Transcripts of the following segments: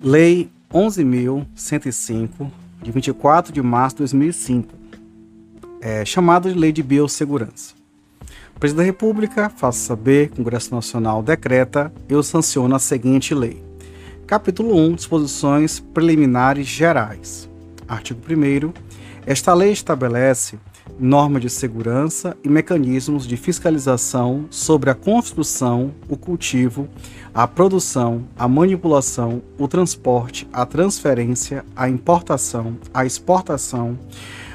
Lei 11.105, de 24 de março de 2005, é, chamada de Lei de Biossegurança. O Presidente da República faz saber, Congresso Nacional decreta e sanciona a seguinte lei. Capítulo 1, Disposições Preliminares Gerais. Artigo 1 Esta lei estabelece normas de segurança e mecanismos de fiscalização sobre a construção, o cultivo, a produção, a manipulação, o transporte, a transferência, a importação, a exportação,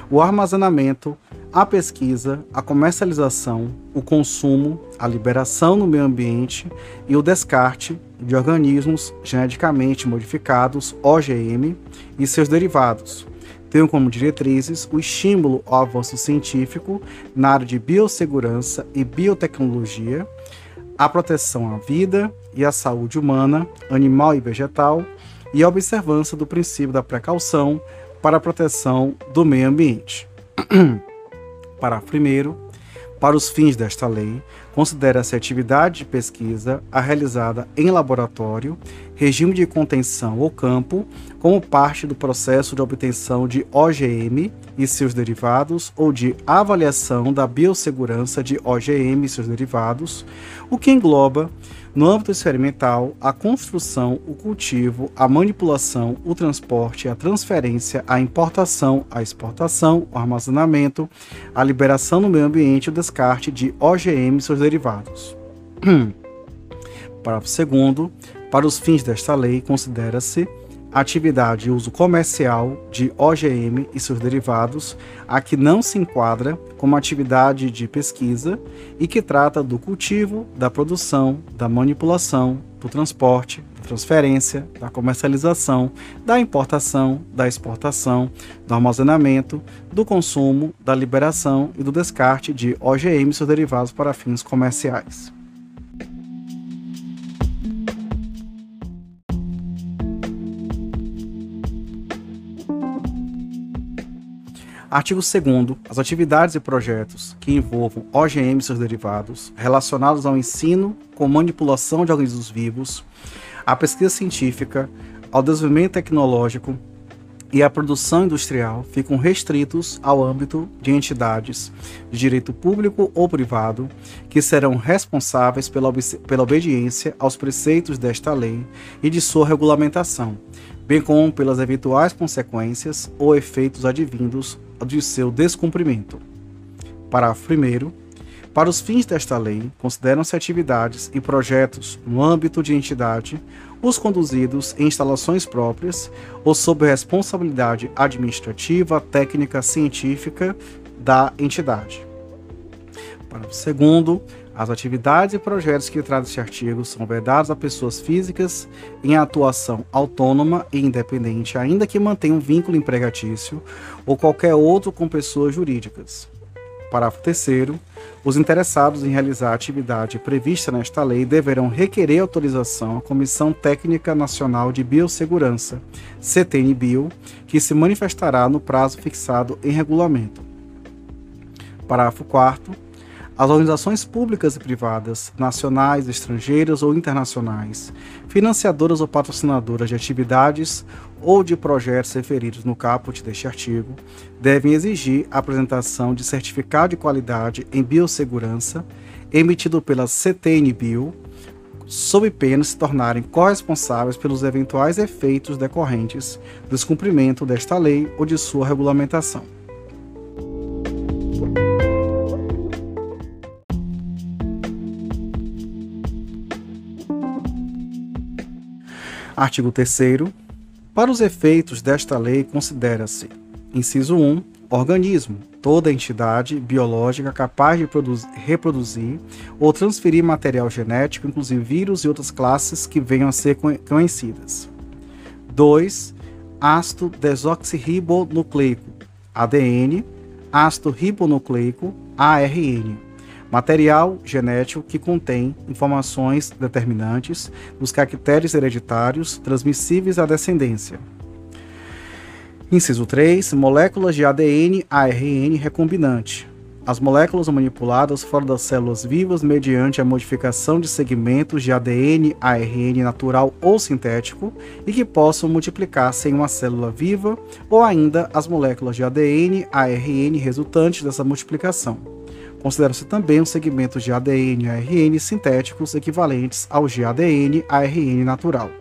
o armazenamento, a pesquisa, a comercialização, o consumo, a liberação no meio ambiente e o descarte de organismos geneticamente modificados, OGM, e seus derivados tenham como diretrizes o estímulo ao avanço científico na área de biossegurança e biotecnologia, a proteção à vida e à saúde humana, animal e vegetal, e a observância do princípio da precaução para a proteção do meio ambiente. Parágrafo 1. Para os fins desta lei, considera-se atividade de pesquisa a realizada em laboratório, regime de contenção ou campo, como parte do processo de obtenção de OGM e seus derivados ou de avaliação da biossegurança de OGM e seus derivados, o que engloba no âmbito experimental, a construção, o cultivo, a manipulação, o transporte, a transferência, a importação, a exportação, o armazenamento, a liberação no meio ambiente o descarte de OGM e seus derivados. Parágrafo 2. Para os fins desta lei, considera-se atividade e uso comercial de OGM e seus derivados, a que não se enquadra como atividade de pesquisa e que trata do cultivo, da produção, da manipulação, do transporte, da transferência, da comercialização, da importação, da exportação, do armazenamento, do consumo, da liberação e do descarte de OGM e seus derivados para fins comerciais. Artigo 2 As atividades e projetos que envolvam OGM e seus derivados relacionados ao ensino com manipulação de organismos vivos, à pesquisa científica, ao desenvolvimento tecnológico e à produção industrial ficam restritos ao âmbito de entidades de direito público ou privado que serão responsáveis pela, pela obediência aos preceitos desta lei e de sua regulamentação, bem como pelas eventuais consequências ou efeitos advindos de seu descumprimento. Parágrafo 1. Para os fins desta lei, consideram-se atividades e projetos no âmbito de entidade os conduzidos em instalações próprias ou sob responsabilidade administrativa, técnica, científica da entidade. Parágrafo 2. As atividades e projetos que tratam este artigo são vedados a pessoas físicas em atuação autônoma e independente, ainda que mantenham vínculo empregatício, ou qualquer outro com pessoas jurídicas. Parágrafo 3. Os interessados em realizar a atividade prevista nesta lei deverão requerer autorização à Comissão Técnica Nacional de Biossegurança, CTN-Bio, que se manifestará no prazo fixado em regulamento. Parágrafo 4 as organizações públicas e privadas, nacionais, estrangeiras ou internacionais, financiadoras ou patrocinadoras de atividades ou de projetos referidos no caput deste artigo, devem exigir a apresentação de certificado de qualidade em biossegurança emitido pela CTN-Bio, sob pena de se tornarem corresponsáveis pelos eventuais efeitos decorrentes do descumprimento desta lei ou de sua regulamentação. Artigo 3 Para os efeitos desta lei, considera-se: inciso 1, organismo, toda entidade biológica capaz de reproduzir ou transferir material genético, inclusive vírus e outras classes que venham a ser conhecidas. 2. Ácido desoxirribonucleico, ADN, ácido ribonucleico, ARN Material genético que contém informações determinantes dos caracteres hereditários transmissíveis à descendência. Inciso 3. Moléculas de ADN ARN recombinante. as moléculas manipuladas fora das células vivas mediante a modificação de segmentos de ADN, ARN natural ou sintético e que possam multiplicar-se em uma célula viva ou ainda as moléculas de ADN, ARN resultantes dessa multiplicação. Considera-se também os segmentos de ADN e ARN sintéticos equivalentes aos de ADN, ARN natural.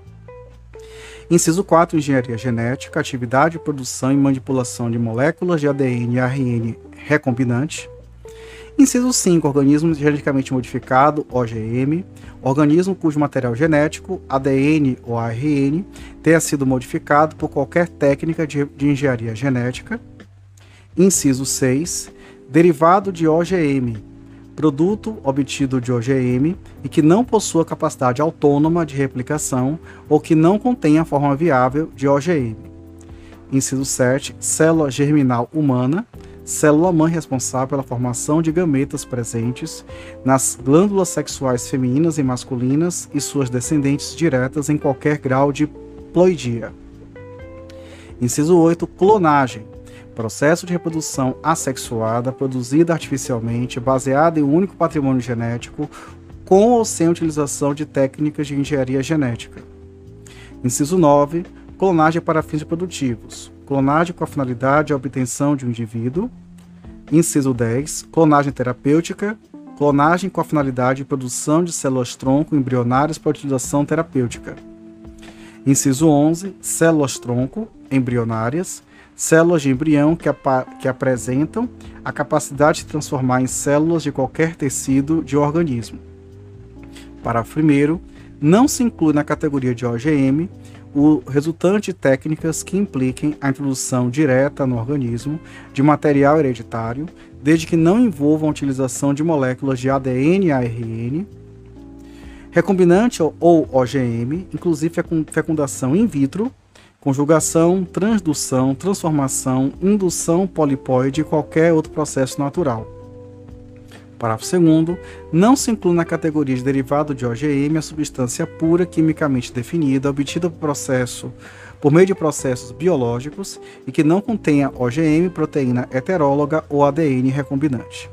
Inciso 4, engenharia genética, atividade, produção e manipulação de moléculas de ADN e ARN recombinante. Inciso 5, organismo geneticamente modificado, OGM, organismo cujo material genético, ADN ou ARN, tenha sido modificado por qualquer técnica de, de engenharia genética. Inciso 6, derivado de OGM, produto obtido de OGM e que não possua capacidade autônoma de replicação ou que não contenha forma viável de OGM. Inciso 7, célula germinal humana, célula-mãe responsável pela formação de gametas presentes nas glândulas sexuais femininas e masculinas e suas descendentes diretas em qualquer grau de ploidia. Inciso 8. Clonagem. Processo de reprodução assexuada produzida artificialmente, baseada em um único patrimônio genético, com ou sem utilização de técnicas de engenharia genética. Inciso 9. Clonagem para fins produtivos clonagem com a finalidade de obtenção de um indivíduo. Inciso 10, clonagem terapêutica, clonagem com a finalidade de produção de células-tronco embrionárias para utilização terapêutica. Inciso 11, células-tronco embrionárias, células de embrião que, que apresentam a capacidade de transformar em células de qualquer tecido de organismo. Parágrafo 1 não se inclui na categoria de OGM o resultante de técnicas que impliquem a introdução direta no organismo de material hereditário, desde que não envolvam a utilização de moléculas de ADN e ARN, recombinante ou OGM, inclusive fecundação in vitro, conjugação, transdução, transformação, indução polipóide e qualquer outro processo natural. Parágrafo 2 não se inclui na categoria de derivado de OGM a substância pura quimicamente definida obtida por processo por meio de processos biológicos e que não contenha OGM, proteína heteróloga ou ADN recombinante.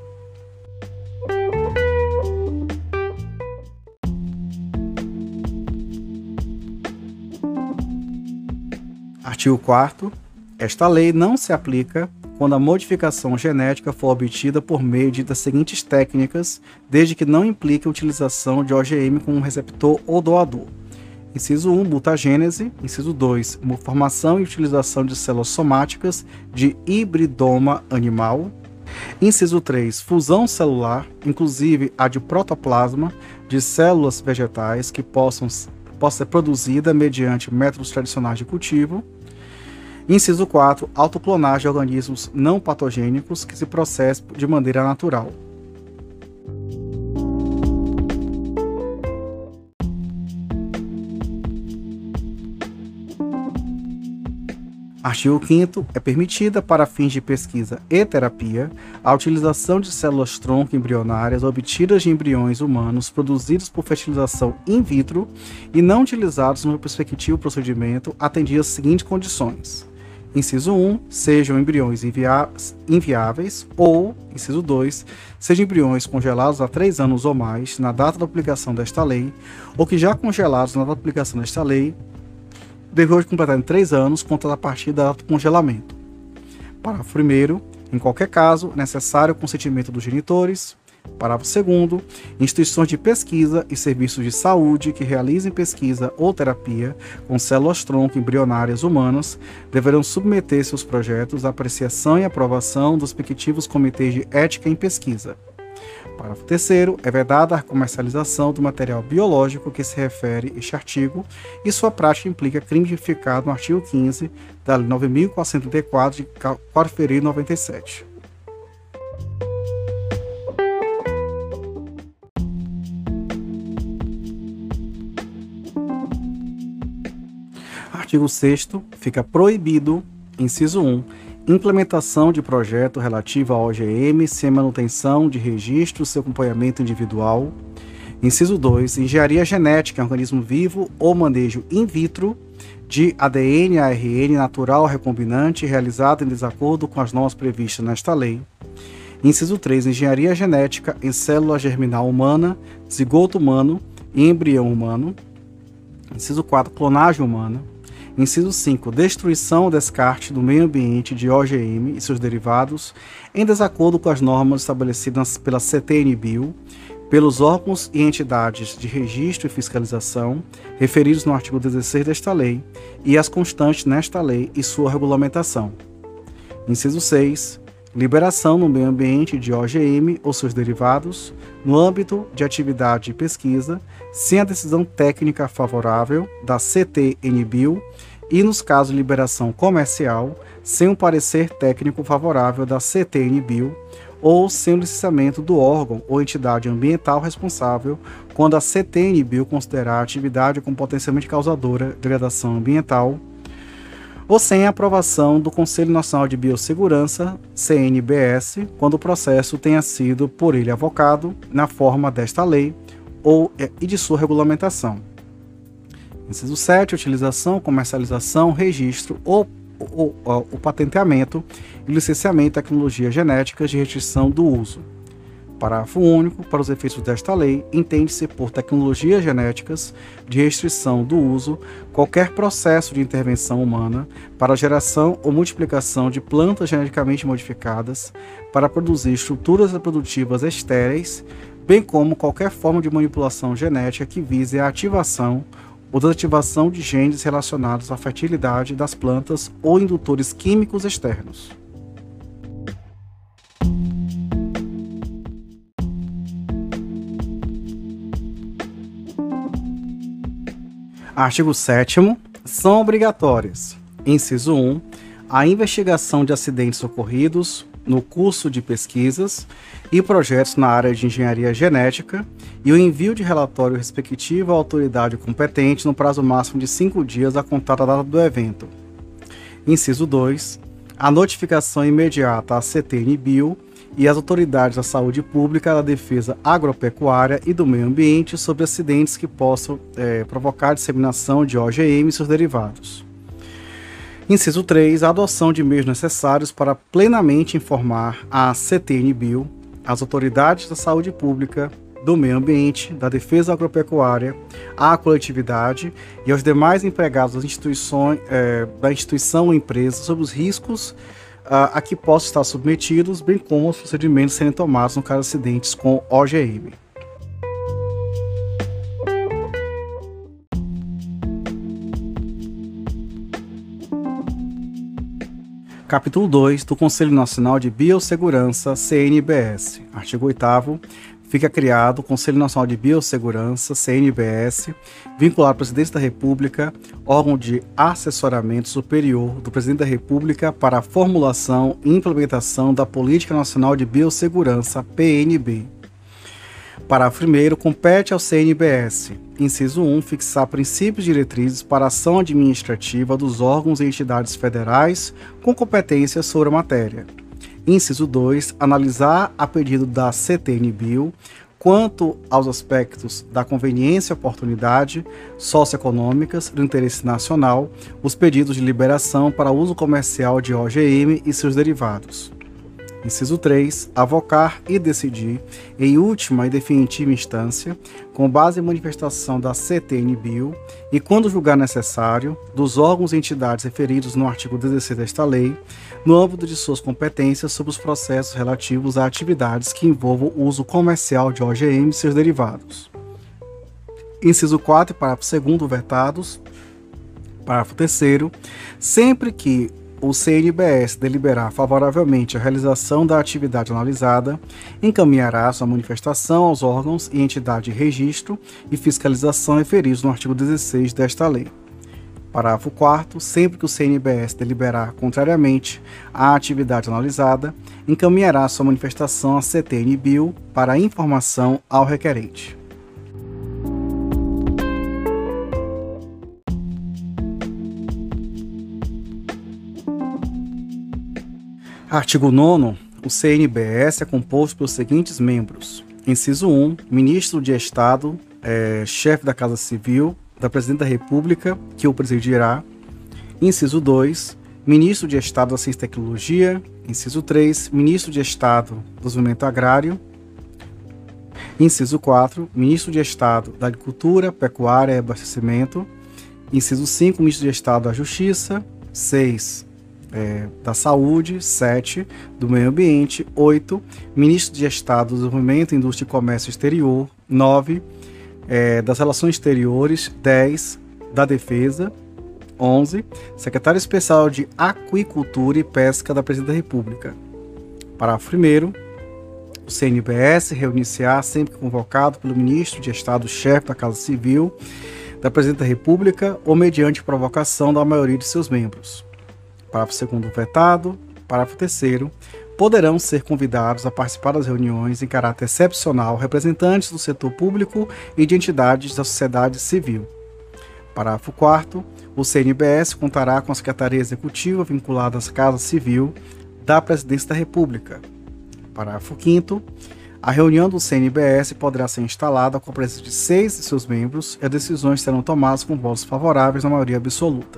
Artigo 4 Esta lei não se aplica quando a modificação genética for obtida por meio de das seguintes técnicas, desde que não implique a utilização de OGM como receptor ou doador. Inciso 1, mutagênese. Inciso 2, formação e utilização de células somáticas de hibridoma animal. Inciso 3, fusão celular, inclusive a de protoplasma de células vegetais que possam, possa ser produzida mediante métodos tradicionais de cultivo. Inciso 4. Autoclonagem de organismos não patogênicos que se processam de maneira natural. Artigo 5 é permitida para fins de pesquisa e terapia a utilização de células-tronco embrionárias obtidas de embriões humanos produzidos por fertilização in vitro e não utilizados no respectivo procedimento atendidas as seguintes condições: Inciso 1, sejam embriões inviáveis, ou, inciso 2, sejam embriões congelados há 3 anos ou mais na data da aplicação desta lei, ou que já congelados na data da aplicação desta lei, depois de completarem 3 anos, conta a partir da data do congelamento. Parágrafo 1. Em qualquer caso, necessário o consentimento dos genitores, Parágrafo 2. Instituições de pesquisa e serviços de saúde que realizem pesquisa ou terapia com células-tronco embrionárias humanas deverão submeter seus projetos à apreciação e aprovação dos respectivos comitês de ética em pesquisa. Parágrafo 3. É vedada a comercialização do material biológico que se refere este artigo e sua prática implica crime tipificado no artigo 15 da Lei 9.434 de 4 de fevereiro de 97. Artigo 6 fica proibido, inciso 1, implementação de projeto relativo à OGM sem manutenção de registro seu acompanhamento individual. Inciso 2, engenharia genética em organismo vivo ou manejo in vitro de ADN ARN natural recombinante realizado em desacordo com as normas previstas nesta lei. Inciso 3. Engenharia genética em célula germinal humana, zigoto humano e embrião humano. Inciso 4. Clonagem humana. Inciso 5. Destruição ou descarte do meio ambiente de OGM e seus derivados em desacordo com as normas estabelecidas pela CTNBio, pelos órgãos e entidades de registro e fiscalização referidos no artigo 16 desta lei e as constantes nesta lei e sua regulamentação. Inciso 6 liberação no meio ambiente de OGM ou seus derivados no âmbito de atividade de pesquisa, sem a decisão técnica favorável da CTNBio e, nos casos de liberação comercial, sem um parecer técnico favorável da CTNBio ou sem o licenciamento do órgão ou entidade ambiental responsável quando a CTNBio considerar a atividade com potencialmente causadora de degradação ambiental ou sem a aprovação do Conselho Nacional de Biossegurança, CNBS, quando o processo tenha sido por ele avocado na forma desta lei ou é, e de sua regulamentação. Inciso 7. Utilização, comercialização, registro ou, ou, ou o patenteamento e licenciamento de tecnologias genéticas de restrição do uso Parágrafo único. Para os efeitos desta lei, entende-se por tecnologias genéticas de restrição do uso qualquer processo de intervenção humana para geração ou multiplicação de plantas geneticamente modificadas para produzir estruturas reprodutivas estéreis, bem como qualquer forma de manipulação genética que vise a ativação ou desativação de genes relacionados à fertilidade das plantas ou indutores químicos externos. Artigo 7 são obrigatórias. Inciso 1. A investigação de acidentes ocorridos no curso de pesquisas e projetos na área de engenharia genética e o envio de relatório respectivo à autoridade competente no prazo máximo de cinco dias a contar da data do evento. Inciso 2. A notificação imediata à CTN-Bio e as autoridades da saúde pública, da defesa agropecuária e do meio ambiente sobre acidentes que possam é, provocar disseminação de OGM e seus derivados. Inciso 3. A adoção de meios necessários para plenamente informar a CTN-Bio, as autoridades da saúde pública, do meio ambiente, da defesa agropecuária, à coletividade e aos demais empregados das instituições, é, da instituição ou empresa sobre os riscos uh, a que possam estar submetidos, bem como os procedimentos serem tomados no caso de acidentes com OGM. Capítulo 2 do Conselho Nacional de Biossegurança, CNBS. Artigo 8 fica criado o Conselho Nacional de Biossegurança, CNBS, vinculado ao Presidente da República, órgão de assessoramento superior do Presidente da República para a formulação e implementação da Política Nacional de Biossegurança, PNB. Parágrafo 1 compete ao CNBS, inciso 1, fixar princípios e diretrizes para a ação administrativa dos órgãos e entidades federais com competência sobre a matéria. Inciso 2. Analisar a pedido da CTN-Bio quanto aos aspectos da conveniência e oportunidade socioeconômicas do interesse nacional, os pedidos de liberação para uso comercial de OGM e seus derivados. Inciso 3. Avocar e decidir, em última e definitiva instância, com base em manifestação da CTN-Bio e, quando julgar necessário, dos órgãos e entidades referidos no artigo 16 desta lei, no âmbito de suas competências sobre os processos relativos a atividades que envolvam o uso comercial de OGM e seus derivados. Inciso 4 parágrafo 2 vetados. Parágrafo 3 sempre que o CNBS deliberar favoravelmente a realização da atividade analisada, encaminhará sua manifestação aos órgãos e entidade de registro e fiscalização referidos no artigo 16 desta lei. Parágrafo 4 sempre que o CNBS deliberar contrariamente à atividade analisada, encaminhará sua manifestação à CTN-Bio para informação ao requerente. Artigo 9 o CNBS é composto pelos seguintes membros. Inciso 1, ministro de Estado, é, chefe da Casa Civil, da Presidente da República, que o presidirá. Inciso 2, Ministro de Estado da Ciência e Tecnologia. Inciso 3, Ministro de Estado do Desenvolvimento Agrário. Inciso 4, Ministro de Estado da Agricultura, Pecuária e Abastecimento. Inciso 5, Ministro de Estado da Justiça. 6, é, da Saúde. 7, do Meio Ambiente. 8, Ministro de Estado do Desenvolvimento, Indústria e Comércio Exterior. 9, é, das Relações Exteriores. 10, da Defesa. 11. Secretário Especial de Aquicultura e Pesca da Presidência da República. Parágrafo 1. O CNBS reunir-se-á sempre convocado pelo Ministro de Estado-Chefe da Casa Civil da Presidência da República ou mediante provocação da maioria de seus membros. Parágrafo 2 vetado. Parágrafo 3 poderão ser convidados a participar das reuniões em caráter excepcional representantes do setor público e de entidades da sociedade civil. Parágrafo 4 o CNBS contará com a Secretaria Executiva vinculada à Casa Civil da Presidência da República. Parágrafo 5 a reunião do CNBS poderá ser instalada com a presença de seis de seus membros e as decisões serão tomadas com votos favoráveis na maioria absoluta.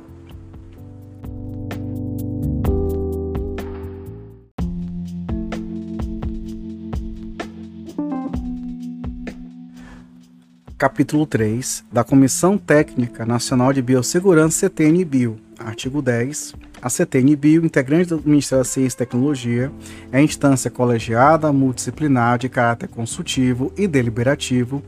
Capítulo 3 da Comissão Técnica Nacional de Biossegurança CTN-Bio, artigo 10. A CTN-Bio, integrante do Ministério da Ciência e Tecnologia, é instância colegiada, multidisciplinar, de caráter consultivo e deliberativo,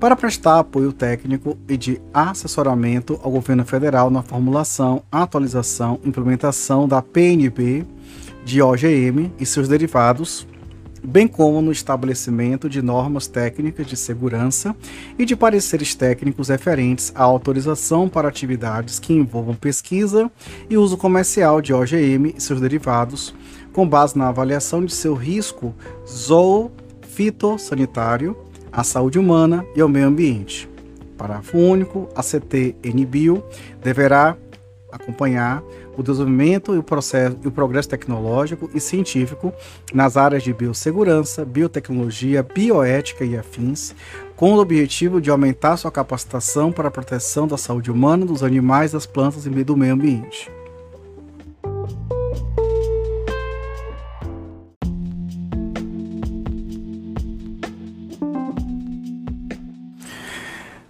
para prestar apoio técnico e de assessoramento ao governo federal na formulação, atualização implementação da PNB, de OGM e seus derivados, bem como no estabelecimento de normas técnicas de segurança e de pareceres técnicos referentes à autorização para atividades que envolvam pesquisa e uso comercial de OGM e seus derivados, com base na avaliação de seu risco zoofitossanitário, à saúde humana e ao meio ambiente. Parágrafo único, a CT-NBio deverá acompanhar o desenvolvimento e o, processo, e o progresso tecnológico e científico nas áreas de biossegurança, biotecnologia, bioética e afins, com o objetivo de aumentar sua capacitação para a proteção da saúde humana, dos animais, das plantas e do meio ambiente.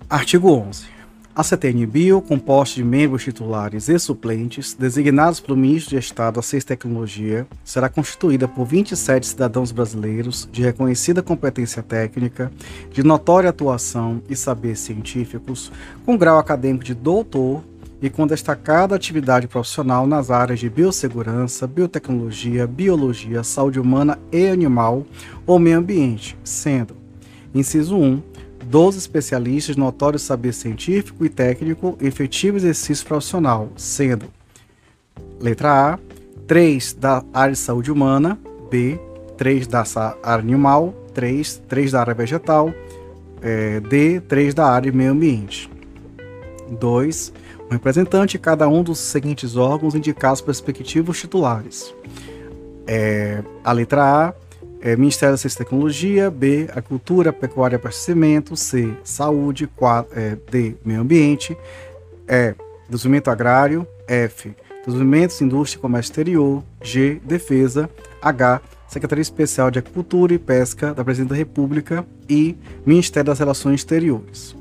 Artigo 11. A CTN Bio, composta de membros titulares e suplentes, designados pelo Ministro de Estado da Ciência e Tecnologia, será constituída por 27 cidadãos brasileiros de reconhecida competência técnica, de notória atuação e saberes científicos, com grau acadêmico de doutor e com destacada atividade profissional nas áreas de biossegurança, biotecnologia, biologia, saúde humana e animal ou meio ambiente, sendo, inciso 1, 12 especialistas, notório saber científico e técnico, efetivo exercício profissional, sendo letra A, 3 da área de saúde humana, B, 3 da área animal, 3, 3 da área vegetal, é, D, 3 da área meio ambiente. 2. Um representante de cada um dos seguintes órgãos indicados pelos respectivos titulares. É, a letra A, é, Ministério da Ciência e Tecnologia, B, Agricultura, Pecuária e Abastecimento, C, Saúde, 4, é, D, Meio Ambiente, E, Desenvolvimento Agrário, F, Desenvolvimento, Indústria e Comércio Exterior, G, Defesa, H, Secretaria Especial de Agricultura e Pesca da Presidência da República e Ministério das Relações Exteriores.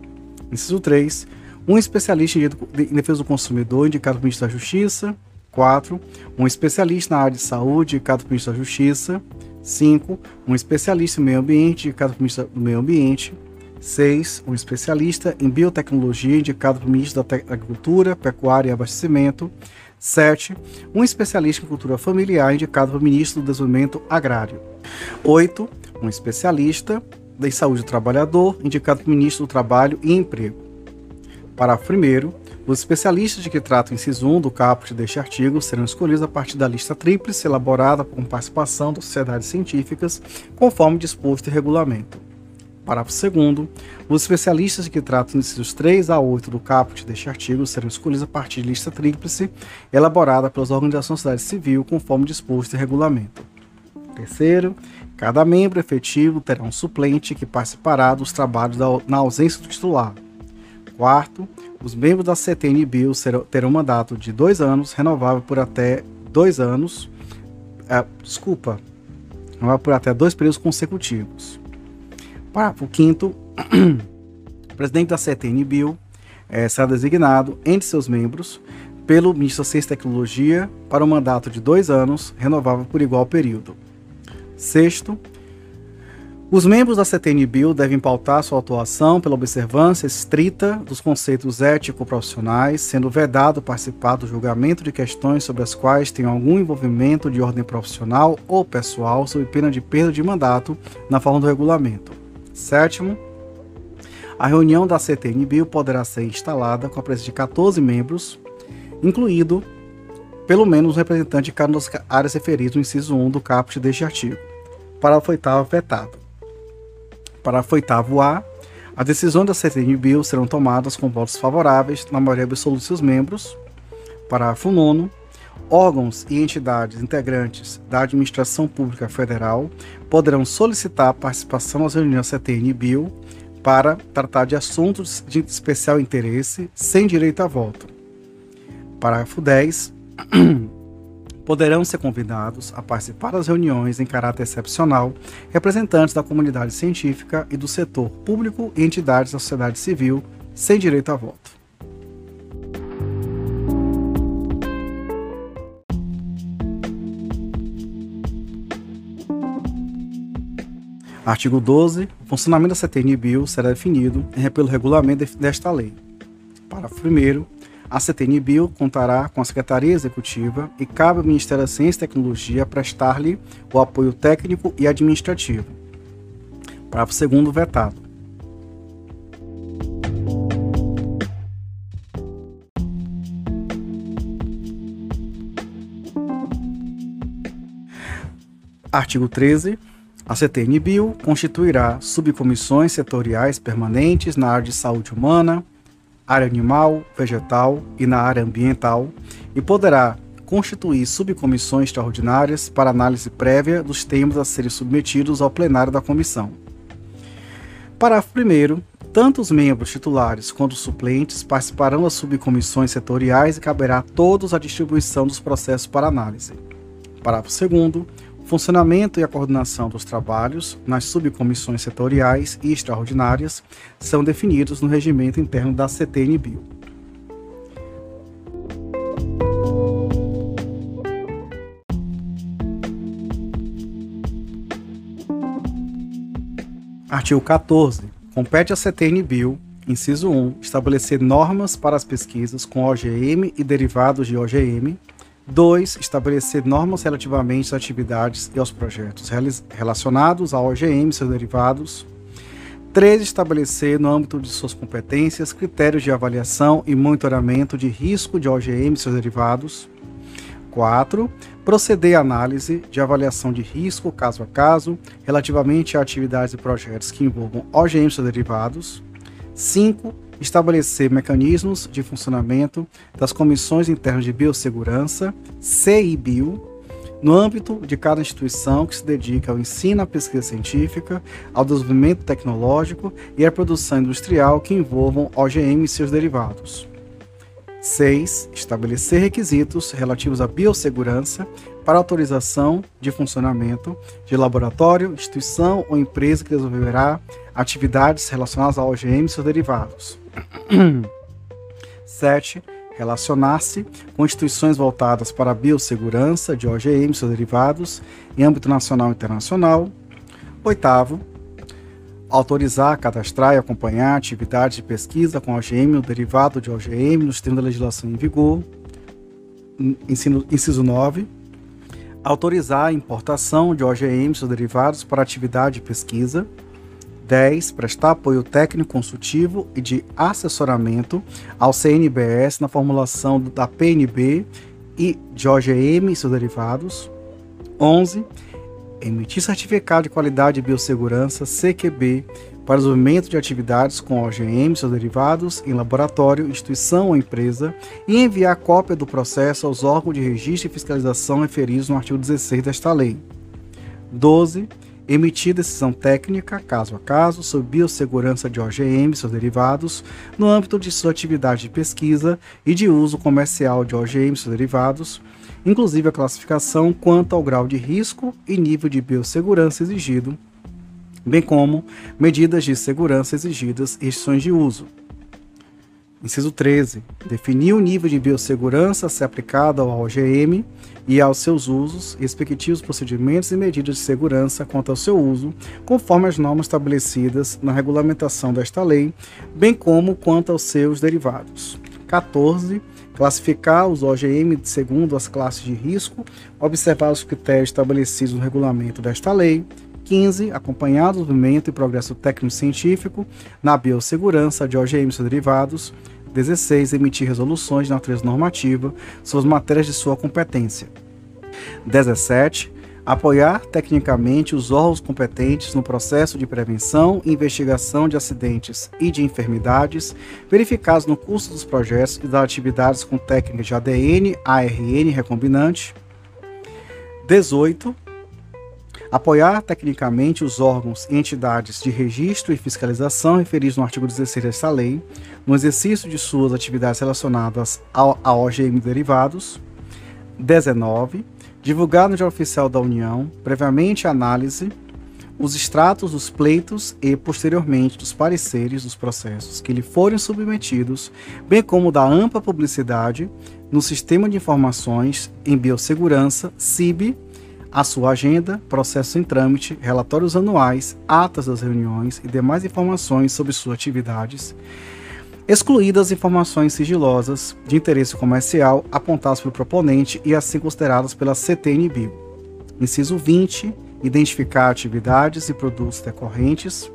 Inciso 3. Um especialista em defesa do consumidor indicado pelo Ministro da Justiça. 4. Um especialista na área de saúde indicado pelo Ministro da Justiça. 5. Um especialista em meio ambiente, indicado pelo ministro do Meio Ambiente. 6. Um especialista em biotecnologia, indicado pelo ministro da Agricultura, Pecuária e Abastecimento. 7. Um especialista em cultura familiar, indicado pelo ministro do Desenvolvimento Agrário. 8. Um especialista em saúde do trabalhador, indicado pelo ministro do Trabalho e Emprego. Parágrafo 1. Os especialistas de que trata o inciso 1 do caput deste artigo serão escolhidos a partir da lista tríplice elaborada com participação das sociedades científicas, conforme disposto em regulamento. Parágrafo 2 Os especialistas de que tratam os incisos 3 a 8 do caput deste artigo serão escolhidos a partir de lista tríplice elaborada pelas organizações da sociedade civil, conforme disposto em regulamento. Terceiro, cada membro efetivo terá um suplente que participará dos trabalhos na ausência do titular. Quarto, os membros da CTN Bio terão mandato de dois anos, renovável por até dois anos. É, desculpa, não por até dois períodos consecutivos. Parágrafo 5 o presidente da CETN-BIL é, será designado entre seus membros pelo ministro da Ciência e Tecnologia para um mandato de dois anos, renovável por igual período. Sexto, os membros da CTN-BIL devem pautar sua atuação pela observância estrita dos conceitos ético-profissionais, sendo vedado participar do julgamento de questões sobre as quais tenham algum envolvimento de ordem profissional ou pessoal, sob pena de perda de mandato, na forma do regulamento. Sétimo, a reunião da CTN-BIL poderá ser instalada com a presença de 14 membros, incluído pelo menos um representante de cada das áreas referidas no inciso 1 do caput deste artigo. Parágrafo 8 vetado. Parágrafo 8 A. As decisões da CTN-BIL serão tomadas com votos favoráveis na maioria absoluta de seus membros. Parágrafo 9 órgãos e entidades integrantes da Administração Pública Federal poderão solicitar a participação nas reuniões da CTN-BIL para tratar de assuntos de especial interesse sem direito a voto. Parágrafo 10. Poderão ser convidados a participar das reuniões em caráter excepcional representantes da comunidade científica e do setor público e entidades da sociedade civil sem direito a voto. Artigo 12. O funcionamento da CTN-BIL será definido pelo regulamento desta lei. Parágrafo 1. A CTN-BIL contará com a Secretaria Executiva e cabe ao Ministério da Ciência e Tecnologia prestar-lhe o apoio técnico e administrativo. Parágrafo 2. Vetado. Artigo 13. A CTN-BIL constituirá subcomissões setoriais permanentes na área de saúde humana, área animal, vegetal e na área ambiental e poderá constituir subcomissões extraordinárias para análise prévia dos temas a serem submetidos ao plenário da comissão. Parágrafo 1. Tanto os membros titulares quanto os suplentes participarão das subcomissões setoriais e caberá a todos a distribuição dos processos para análise. Parágrafo 2 funcionamento e a coordenação dos trabalhos nas subcomissões setoriais e extraordinárias são definidos no regimento interno da CTN-BIO. Artigo 14. Compete à CTN-BIO, inciso 1, estabelecer normas para as pesquisas com OGM e derivados de OGM 2. Estabelecer normas relativamente às atividades e aos projetos relacionados ao OGM e seus derivados. 3. Estabelecer, no âmbito de suas competências, critérios de avaliação e monitoramento de risco de OGM e seus derivados. 4. Proceder à análise de avaliação de risco, caso a caso, relativamente a atividades e projetos que envolvam OGM e seus derivados. 5 estabelecer mecanismos de funcionamento das comissões internas de biossegurança, CIBio, no âmbito de cada instituição que se dedica ao ensino, à pesquisa científica, ao desenvolvimento tecnológico e à produção industrial que envolvam OGM e seus derivados. 6. Estabelecer requisitos relativos à biossegurança para autorização de funcionamento de laboratório, instituição ou empresa que desenvolverá atividades relacionadas ao OGM e seus derivados. 7. Relacionar-se com instituições voltadas para a biossegurança de OGM e seus derivados em âmbito nacional e internacional. 8. Autorizar, cadastrar e acompanhar atividades de pesquisa com OGM ou derivado de OGM nos termos da legislação em vigor. Ensino, inciso 9. Autorizar a importação de OGM e seus derivados para atividade de pesquisa. 10. Prestar apoio técnico consultivo e de assessoramento ao CNBS na formulação da PNB e de OGM e seus derivados. 11. Emitir certificado de qualidade de biossegurança CQB para o desenvolvimento de atividades com OGM e seus derivados em laboratório, instituição ou empresa e enviar cópia do processo aos órgãos de registro e fiscalização referidos no artigo 16 desta lei. 12 emitir decisão técnica, caso a caso, sobre biossegurança de OGM e seus derivados, no âmbito de sua atividade de pesquisa e de uso comercial de OGM e seus derivados, inclusive a classificação quanto ao grau de risco e nível de biossegurança exigido, bem como medidas de segurança exigidas e restrições de uso. Inciso 13. Definir o nível de biossegurança a ser aplicado ao OGM e aos seus usos, respectivos procedimentos e medidas de segurança quanto ao seu uso, conforme as normas estabelecidas na regulamentação desta lei, bem como quanto aos seus derivados. 14 classificar os OGM segundo as classes de risco, observar os critérios estabelecidos no regulamento desta lei. 15. Acompanhar o desenvolvimento e progresso técnico-científico na biossegurança de OGM e derivados. 16. Emitir resoluções de natureza normativa sobre as matérias de sua competência. 17 apoiar tecnicamente os órgãos competentes no processo de prevenção e investigação de acidentes e de enfermidades, verificados no curso dos projetos e das atividades com técnicas de ADN, ARN recombinante. 18. Apoiar tecnicamente os órgãos e entidades de registro e fiscalização referidos no artigo 16 desta lei, no exercício de suas atividades relacionadas ao, a OGM derivados. 19 divulgar no Diário Oficial da União, previamente a análise, os extratos dos pleitos e, posteriormente, dos pareceres dos processos que lhe forem submetidos, bem como da ampla publicidade no Sistema de Informações em Biossegurança, CIB, a sua agenda, processo em trâmite, relatórios anuais, atas das reuniões e demais informações sobre suas atividades, excluídas informações sigilosas de interesse comercial apontadas pelo proponente e assim consideradas pela CTNBio. Inciso 20. Identificar atividades e produtos decorrentes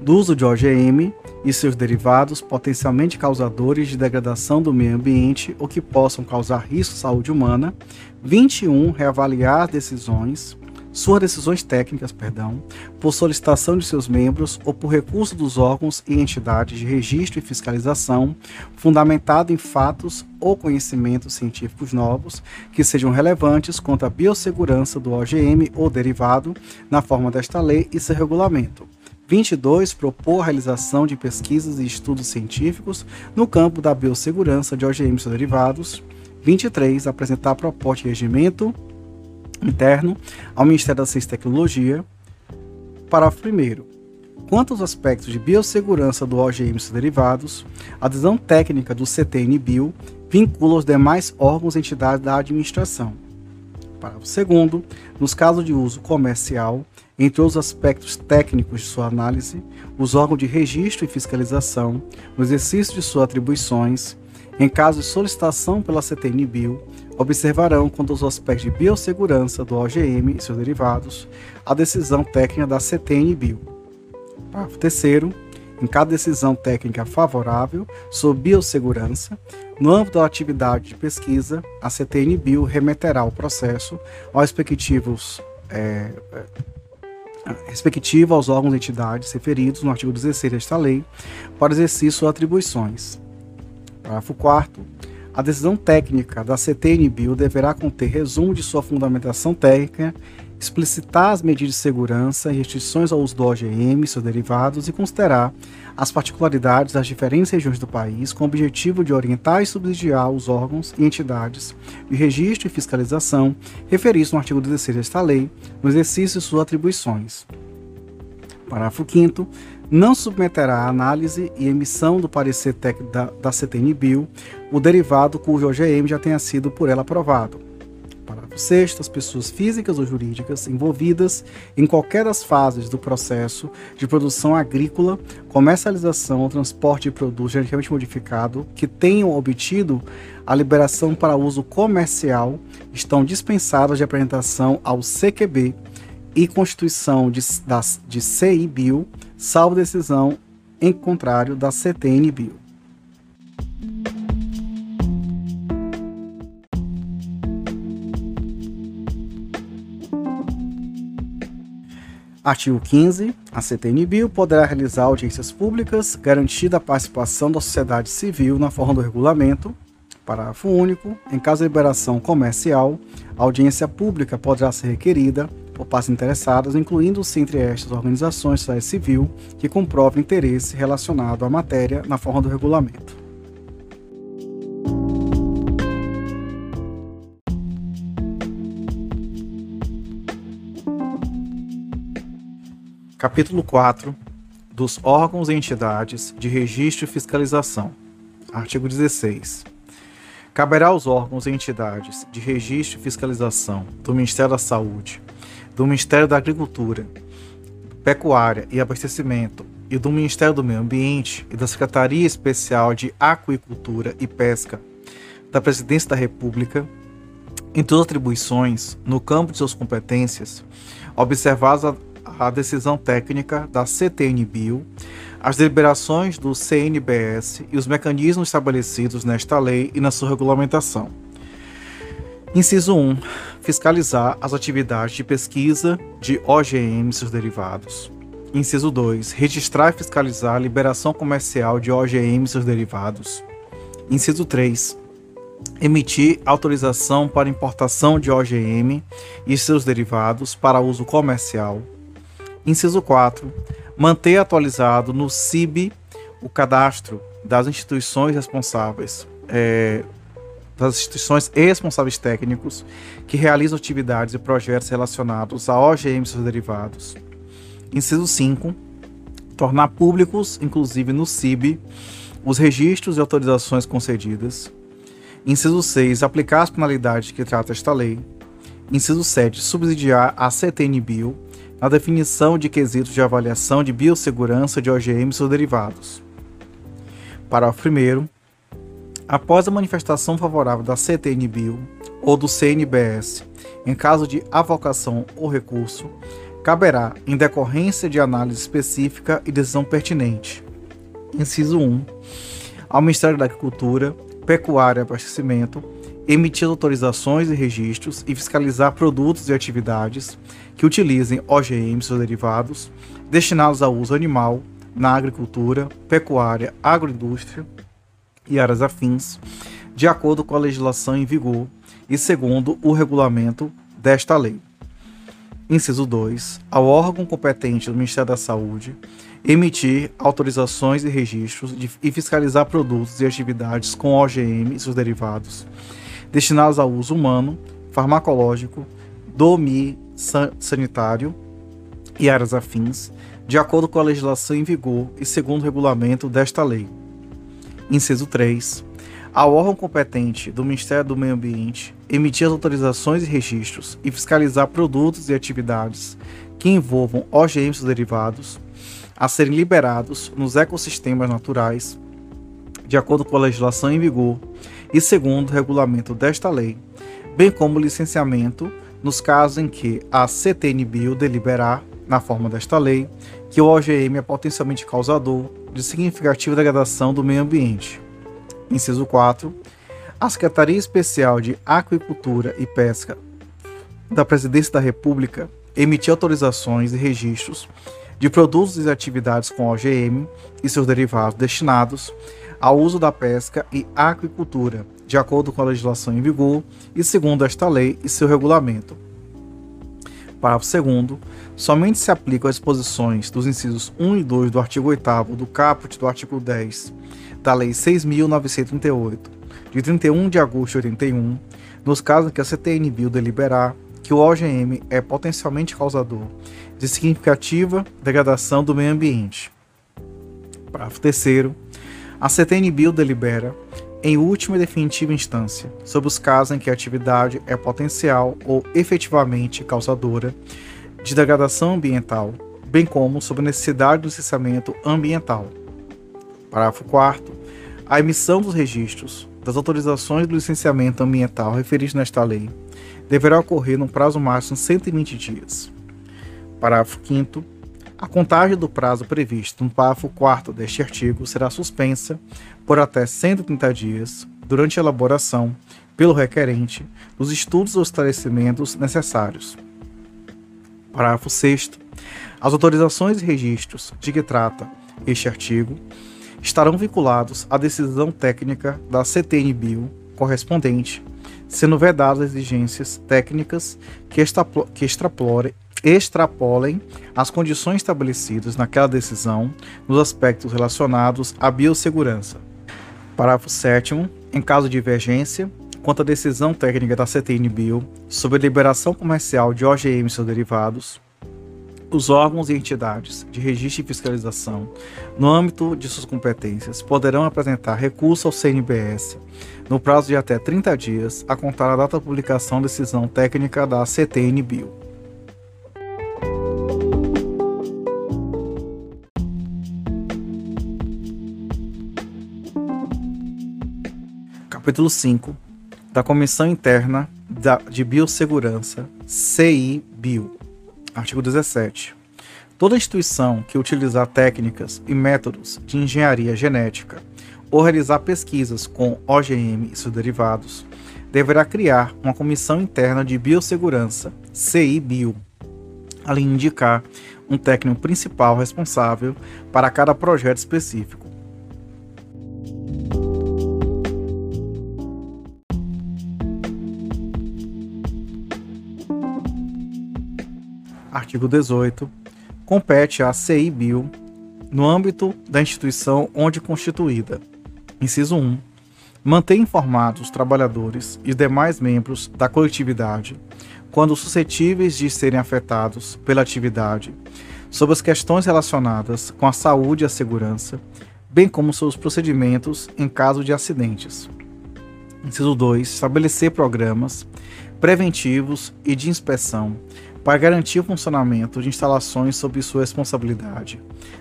do uso de OGM e seus derivados potencialmente causadores de degradação do meio ambiente ou que possam causar risco à saúde humana. 21. Reavaliar decisões suas decisões técnicas, perdão, por solicitação de seus membros ou por recurso dos órgãos e entidades de registro e fiscalização, fundamentado em fatos ou conhecimentos científicos novos que sejam relevantes quanto à biossegurança do OGM ou derivado na forma desta lei e seu regulamento. 22. Propor a realização de pesquisas e estudos científicos no campo da biossegurança de OGM e seus derivados. 23. Apresentar proposta de regimento interno ao Ministério da Ciência e Tecnologia. Parágrafo 1. Quanto aos aspectos de biossegurança do OGM e seus derivados, a adesão técnica do CTN-Bio vincula os demais órgãos e entidades da administração. Parágrafo 2. Nos casos de uso comercial, entre os aspectos técnicos de sua análise, os órgãos de registro e fiscalização, no exercício de suas atribuições, em caso de solicitação pela CTN-Bio, observarão quanto aos aspectos de biossegurança do OGM e seus derivados a decisão técnica da CTN-Bio. Parágrafo 3 em cada decisão técnica favorável sobre biossegurança, no âmbito da atividade de pesquisa, a CTN-Bio remeterá o processo aos respectivos é, é, respectivo aos órgãos e entidades referidos no artigo 16 desta lei para exercício suas atribuições. Parágrafo 4 a decisão técnica da CTN-Bio deverá conter resumo de sua fundamentação técnica, explicitar as medidas de segurança e restrições ao uso do OGM e seus derivados e considerar as particularidades das diferentes regiões do país com o objetivo de orientar e subsidiar os órgãos e entidades de registro e fiscalização referidos no artigo 16 desta lei no exercício de suas atribuições. Parágrafo 5 não submeterá à análise e emissão do parecer técnico da, da CTN-Bio o derivado cujo OGM já tenha sido por ela aprovado. Parágrafo 6 as pessoas físicas ou jurídicas envolvidas em qualquer das fases do processo de produção agrícola, comercialização ou transporte de produto geneticamente modificado que tenham obtido a liberação para uso comercial estão dispensadas de apresentação ao CQB e constituição de, das, de salvo decisão em contrário da CTN-Bio. Artigo 15. A CTN-Bio poderá realizar audiências públicas, garantida a participação da sociedade civil na forma do regulamento. Parágrafo único. Em caso de liberação comercial, a audiência pública poderá ser requerida por partes interessadas, incluindo-se entre estas organizações sociedade civil que comprove interesse relacionado à matéria na forma do regulamento. Capítulo 4 dos órgãos e entidades de registro e fiscalização. Artigo 16. Caberá aos órgãos e entidades de registro e fiscalização do Ministério da Saúde, do Ministério da Agricultura, Pecuária e Abastecimento e do Ministério do Meio Ambiente e da Secretaria Especial de Aquicultura e Pesca da Presidência da República, em suas atribuições, no campo de suas competências, observadas a, a decisão técnica da CTN-Bio, as deliberações do CNBS e os mecanismos estabelecidos nesta lei e na sua regulamentação. Inciso 1. Fiscalizar as atividades de pesquisa de OGM e seus derivados. Inciso 2. Registrar e fiscalizar a liberação comercial de OGM e seus derivados. Inciso 3. Emitir autorização para importação de OGM e seus derivados para uso comercial. Inciso 4. Manter atualizado no CIB o cadastro das instituições responsáveis, é, das instituições e responsáveis técnicos que realizam atividades e projetos relacionados a OGM e seus derivados. Inciso 5. Tornar públicos, inclusive no CIB, os registros e autorizações concedidas. Inciso 6. Aplicar as penalidades que trata esta lei. Inciso 7. Subsidiar a CTN-Bio na definição de quesitos de avaliação de biossegurança de OGM e seus derivados. Parágrafo 1. Após a manifestação favorável da CTN-Bio ou do CNBS, em caso de avocação ou recurso, caberá, em decorrência de análise específica e decisão pertinente. Inciso 1. Ao Ministério da Agricultura, Pecuária e Abastecimento emitir autorizações e registros e fiscalizar produtos e atividades que utilizem OGM e seus derivados destinados ao uso animal na agricultura, pecuária, agroindústria e áreas afins, de acordo com a legislação em vigor e segundo o regulamento desta lei. Inciso 2. Ao órgão competente do Ministério da Saúde emitir autorizações e registros de, e fiscalizar produtos e atividades com OGM e seus derivados destinados ao uso humano, farmacológico, domi sanitário e áreas afins, de acordo com a legislação em vigor e segundo o regulamento desta lei. Inciso 3 ao órgão competente do Ministério do Meio Ambiente emitir as autorizações e registros e fiscalizar produtos e atividades que envolvam OGMs derivados a serem liberados nos ecossistemas naturais, de acordo com a legislação em vigor e segundo o regulamento desta lei, bem como licenciamento nos casos em que a CTNBio deliberar, na forma desta lei, que o OGM é potencialmente causador de significativa degradação do meio ambiente Inciso 4. A Secretaria Especial de Aquicultura e Pesca da Presidência da República emitir autorizações e registros de produtos e atividades com OGM e seus derivados destinados ao uso da pesca e aquicultura, de acordo com a legislação em vigor e segundo esta lei e seu regulamento. Parágrafo 2 somente se aplicam as disposições dos incisos 1 e 2 do artigo 8 do caput do artigo 10 da Lei 6.938, de 31 de agosto de 81, nos casos em que a CTN-Bio deliberar que o OGM é potencialmente causador de significativa degradação do meio ambiente. Parágrafo 3 a CTN-Bio delibera, em última e definitiva instância, sobre os casos em que a atividade é potencial ou efetivamente causadora de degradação ambiental, bem como sobre a necessidade do licenciamento ambiental. Parágrafo 4 a emissão dos registros das autorizações do licenciamento ambiental referidos nesta lei deverá ocorrer no prazo máximo de 120 dias. Parágrafo 5 a contagem do prazo previsto no parágrafo 4 deste artigo será suspensa por até 130 dias durante a elaboração, pelo requerente, dos estudos ou esclarecimentos necessários. Parágrafo 6 As autorizações e registros de que trata este artigo estarão vinculados à decisão técnica da CTN-Bio correspondente, sendo vedadas exigências técnicas que, extrapolem, extrapolem as condições estabelecidas naquela decisão nos aspectos relacionados à biossegurança. Parágrafo 7 em caso de divergência, quanto à decisão técnica da CTN-Bio sobre a liberação comercial de OGM e seus derivados, Os órgãos e entidades de registro e fiscalização, no âmbito de suas competências, poderão apresentar recurso ao CNBS no prazo de até 30 dias, a contar a data da publicação da decisão técnica da CTN-Bio. Capítulo 5 da Comissão Interna de Biossegurança, CI-Bio. Artigo 17. Toda instituição que utilizar técnicas e métodos de engenharia genética ou realizar pesquisas com OGM e seus derivados deverá criar uma comissão interna de biossegurança, CI-Bio, além de indicar um técnico principal responsável para cada projeto específico. Artigo 18. Compete à CI-Bio, no âmbito da instituição onde constituída. Inciso 1. Manter informados os trabalhadores e demais membros da coletividade, quando suscetíveis de serem afetados pela atividade, sobre as questões relacionadas com a saúde e a segurança, bem como seus procedimentos em caso de acidentes. Inciso 2. Estabelecer programas preventivos e de inspeção para garantir o funcionamento de instalações sob sua responsabilidade,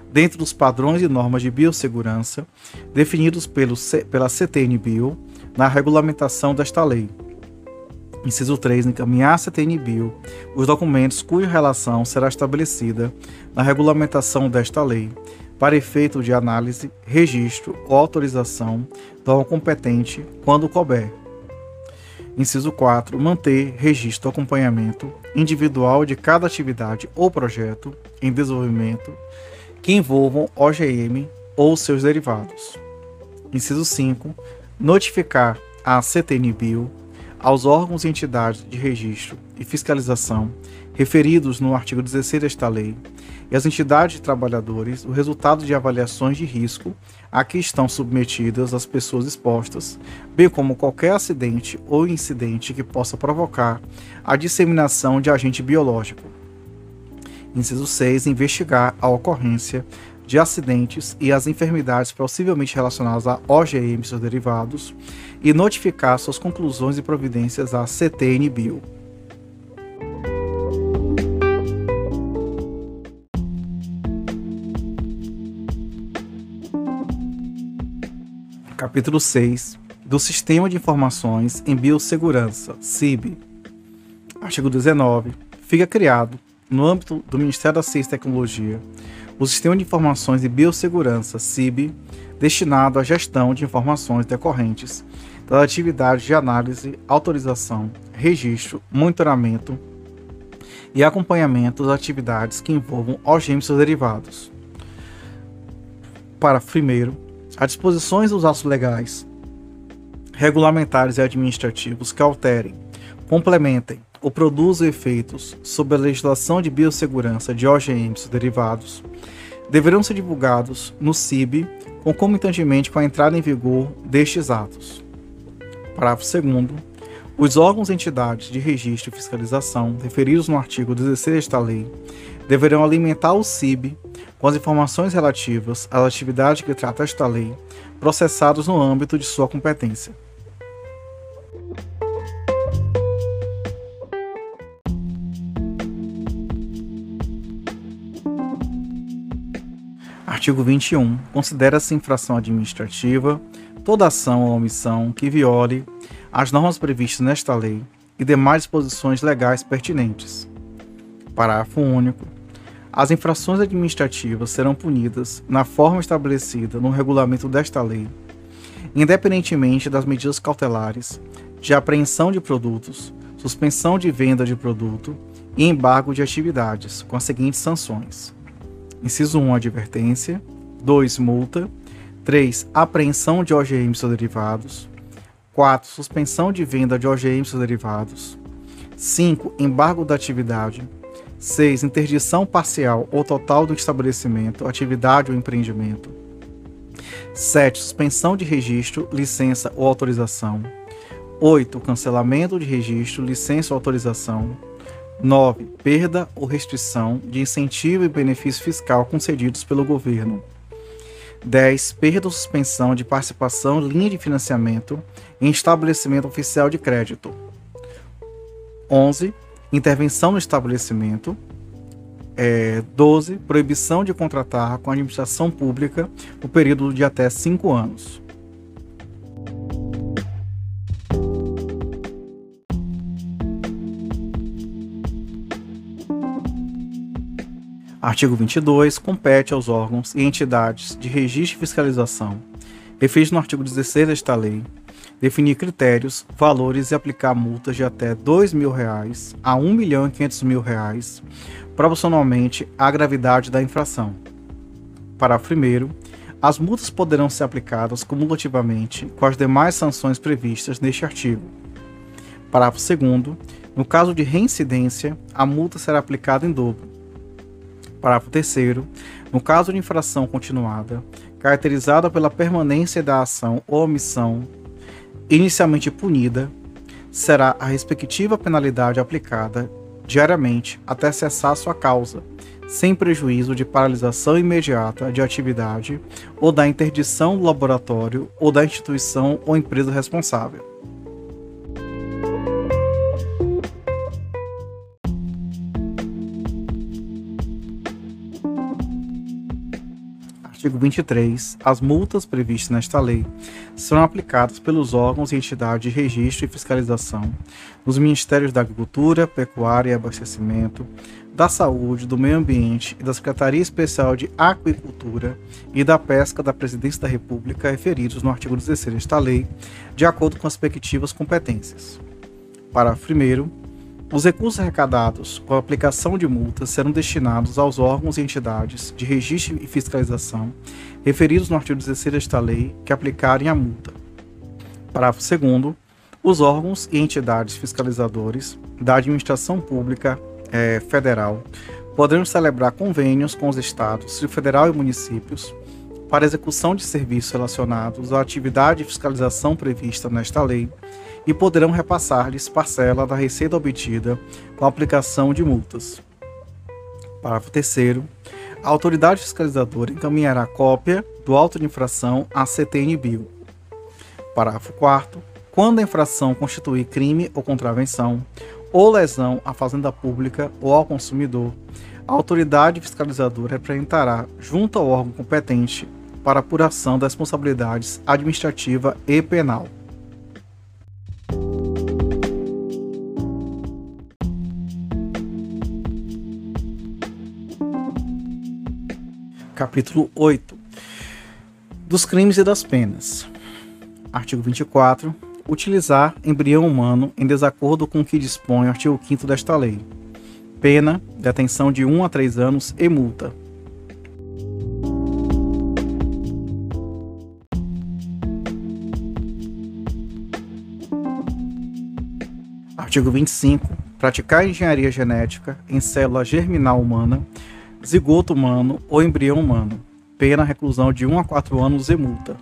dentro dos padrões e normas de biossegurança definidos pelo, pela CTN-Bio na regulamentação desta lei. Inciso 3. Encaminhar à CTN-Bio os documentos cuja relação será estabelecida na regulamentação desta lei, para efeito de análise, registro ou autorização do órgão competente quando couber Inciso 4. Manter registro acompanhamento individual de cada atividade ou projeto em desenvolvimento que envolvam OGM ou seus derivados. Inciso 5. Notificar a CTNBio aos órgãos e entidades de registro e fiscalização referidos no artigo 16 desta lei e as entidades de trabalhadores o resultado de avaliações de risco a que estão submetidas as pessoas expostas, bem como qualquer acidente ou incidente que possa provocar a disseminação de agente biológico. Inciso 6. Investigar a ocorrência de acidentes e as enfermidades possivelmente relacionadas a OGM e seus derivados e notificar suas conclusões e providências à CTN-Bio. Capítulo 6 do Sistema de Informações em Biossegurança, CIB. Artigo 19. Fica criado, no âmbito do Ministério da Ciência e Tecnologia, o Sistema de Informações em Biossegurança, CIB, destinado à gestão de informações decorrentes das atividades de análise, autorização, registro, monitoramento e acompanhamento das atividades que envolvam OGMs e seus derivados. Para primeiro, Há disposições dos atos legais, regulamentares e administrativos que alterem, complementem ou produzam efeitos sob a legislação de biossegurança de OGMs derivados deverão ser divulgados no CIB concomitantemente com a entrada em vigor destes atos. Parágrafo 2 Os órgãos e entidades de registro e fiscalização referidos no artigo 16 desta lei deverão alimentar o CIB com as informações relativas às atividades que trata esta lei, processados no âmbito de sua competência. Artigo 21. Considera-se infração administrativa toda ação ou omissão que viole as normas previstas nesta lei e demais disposições legais pertinentes. Parágrafo único. As infrações administrativas serão punidas na forma estabelecida no regulamento desta lei, independentemente das medidas cautelares de apreensão de produtos, suspensão de venda de produto e embargo de atividades, com as seguintes sanções: inciso 1, advertência, 2, multa, 3, apreensão de OGMs ou derivados, 4, suspensão de venda de OGMs ou derivados, 5, embargo da atividade, 6. Interdição parcial ou total do estabelecimento, atividade ou empreendimento. 7. Suspensão de registro, licença ou autorização. 8. Cancelamento de registro, licença ou autorização. 9. Perda ou restrição de incentivo e benefício fiscal concedidos pelo governo. 10. Perda ou suspensão de participação linha de financiamento em estabelecimento oficial de crédito. 11. Intervenção no estabelecimento. É, 12. Proibição de contratar com a administração pública no período de até 5 anos. Artigo 22. Compete aos órgãos e entidades de registro e fiscalização, referidos no artigo 16 desta lei, definir critérios, valores e aplicar multas de até 2 mil reais a R$ 1 milhão e 500 mil reais, proporcionalmente à gravidade da infração. Parágrafo 1 as multas poderão ser aplicadas cumulativamente com as demais sanções previstas neste artigo. Parágrafo 2 no caso de reincidência, a multa será aplicada em dobro, Parágrafo 3. No caso de infração continuada, caracterizada pela permanência da ação ou omissão inicialmente punida, será a respectiva penalidade aplicada diariamente até cessar sua causa, sem prejuízo de paralisação imediata de atividade ou da interdição do laboratório ou da instituição ou empresa responsável. Artigo 23, as multas previstas nesta lei serão aplicadas pelos órgãos e entidades de registro e fiscalização dos Ministérios da Agricultura, Pecuária e Abastecimento, da Saúde, do Meio Ambiente e da Secretaria Especial de Aquicultura e da Pesca da Presidência da República referidos no artigo 16 desta lei, de acordo com as respectivas competências. Parágrafo 1 os recursos arrecadados com a aplicação de multas serão destinados aos órgãos e entidades de registro e fiscalização referidos no artigo 16 desta lei que aplicarem a multa. Parágrafo 2 os órgãos e entidades fiscalizadores da administração pública eh, federal poderão celebrar convênios com os estados, federal e municípios para execução de serviços relacionados à atividade de fiscalização prevista nesta lei e poderão repassar-lhes parcela da receita obtida com a aplicação de multas. Parágrafo 3 a autoridade fiscalizadora encaminhará cópia do auto de infração à CTN-Bio. Parágrafo 4 quando a infração constituir crime ou contravenção ou lesão à fazenda pública ou ao consumidor, a autoridade fiscalizadora representará junto ao órgão competente para apuração das responsabilidades administrativa e penal. Capítulo 8 dos crimes e das penas. Artigo 24. Utilizar embrião humano em desacordo com o que dispõe o artigo 5 desta lei. Pena, detenção de 1 a 3 anos e multa. Artigo 25. Praticar engenharia genética em célula germinal humana zigoto humano ou embrião humano. Pena reclusão de 1 a 4 anos e multa.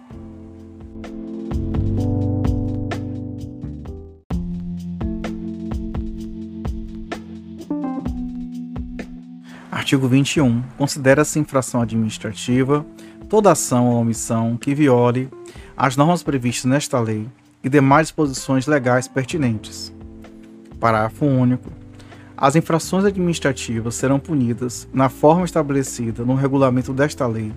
Artigo 21. Considera-se infração administrativa toda ação ou omissão que viole as normas previstas nesta lei e demais disposições legais pertinentes. Parágrafo único. As infrações administrativas serão punidas na forma estabelecida no regulamento desta lei,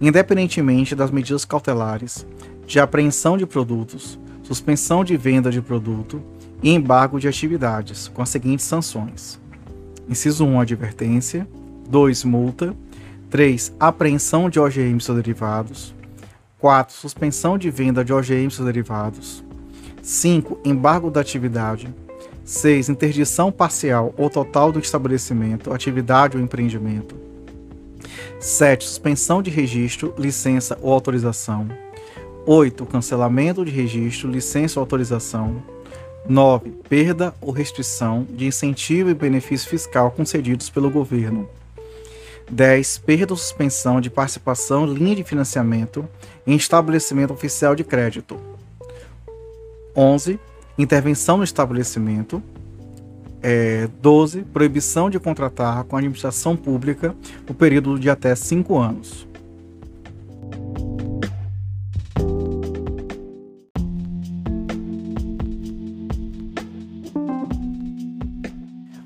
independentemente das medidas cautelares de apreensão de produtos, suspensão de venda de produto e embargo de atividades, com as seguintes sanções: inciso 1, advertência, 2, multa, 3, apreensão de OGMs ou derivados, 4, suspensão de venda de OGMs ou derivados, 5, embargo da atividade, 6. Interdição parcial ou total do estabelecimento, atividade ou empreendimento. 7. Suspensão de registro, licença ou autorização. 8. Cancelamento de registro, licença ou autorização. 9. Perda ou restrição de incentivo e benefício fiscal concedidos pelo governo. 10. Perda ou suspensão de participação linha de financiamento em estabelecimento oficial de crédito. 11 intervenção no estabelecimento. É, 12. Proibição de contratar com a administração pública o período de até 5 anos.